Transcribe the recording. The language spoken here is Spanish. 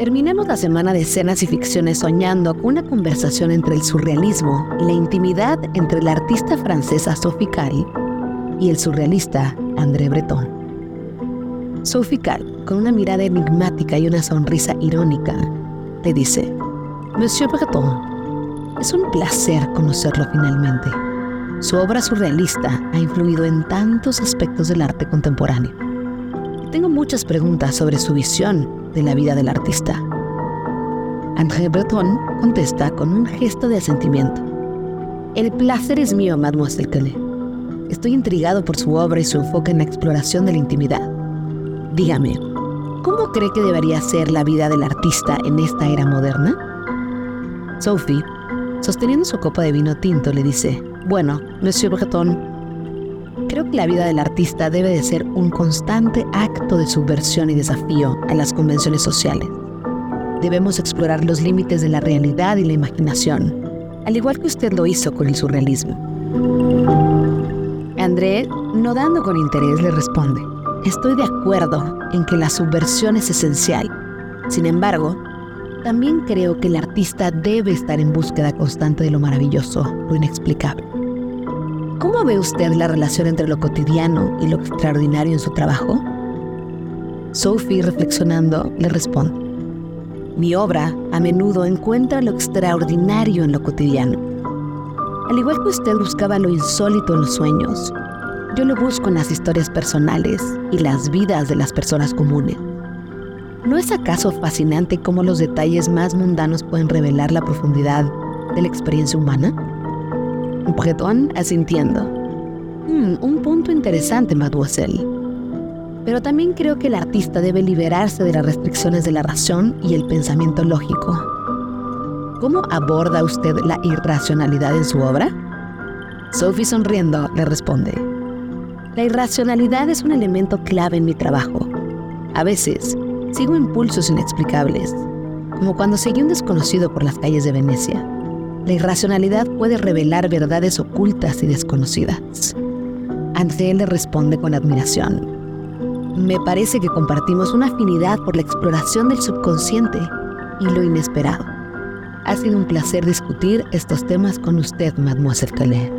Terminemos la semana de escenas y ficciones soñando con una conversación entre el surrealismo y la intimidad entre la artista francesa Sophie Calle y el surrealista André Breton. Sophie Calle, con una mirada enigmática y una sonrisa irónica, le dice, Monsieur Breton, es un placer conocerlo finalmente. Su obra surrealista ha influido en tantos aspectos del arte contemporáneo. Tengo muchas preguntas sobre su visión de la vida del artista. André Breton contesta con un gesto de asentimiento. El placer es mío, mademoiselle Calais. Estoy intrigado por su obra y su enfoque en la exploración de la intimidad. Dígame, ¿cómo cree que debería ser la vida del artista en esta era moderna? Sophie, sosteniendo su copa de vino tinto, le dice, bueno, Monsieur Breton, Creo que la vida del artista debe de ser un constante acto de subversión y desafío a las convenciones sociales. Debemos explorar los límites de la realidad y la imaginación, al igual que usted lo hizo con el surrealismo. André, nodando con interés, le responde, estoy de acuerdo en que la subversión es esencial. Sin embargo, también creo que el artista debe estar en búsqueda constante de lo maravilloso, lo inexplicable. ¿Cómo ve usted la relación entre lo cotidiano y lo extraordinario en su trabajo? Sophie, reflexionando, le responde, mi obra a menudo encuentra lo extraordinario en lo cotidiano. Al igual que usted buscaba lo insólito en los sueños, yo lo busco en las historias personales y las vidas de las personas comunes. ¿No es acaso fascinante cómo los detalles más mundanos pueden revelar la profundidad de la experiencia humana? Breton asintiendo. Hmm, un punto interesante, mademoiselle. Pero también creo que el artista debe liberarse de las restricciones de la razón y el pensamiento lógico. ¿Cómo aborda usted la irracionalidad en su obra? Sophie sonriendo le responde, La irracionalidad es un elemento clave en mi trabajo. A veces sigo impulsos inexplicables, como cuando seguí un desconocido por las calles de Venecia la irracionalidad puede revelar verdades ocultas y desconocidas. André le responde con admiración. Me parece que compartimos una afinidad por la exploración del subconsciente y lo inesperado. Ha sido un placer discutir estos temas con usted, Mademoiselle Calais.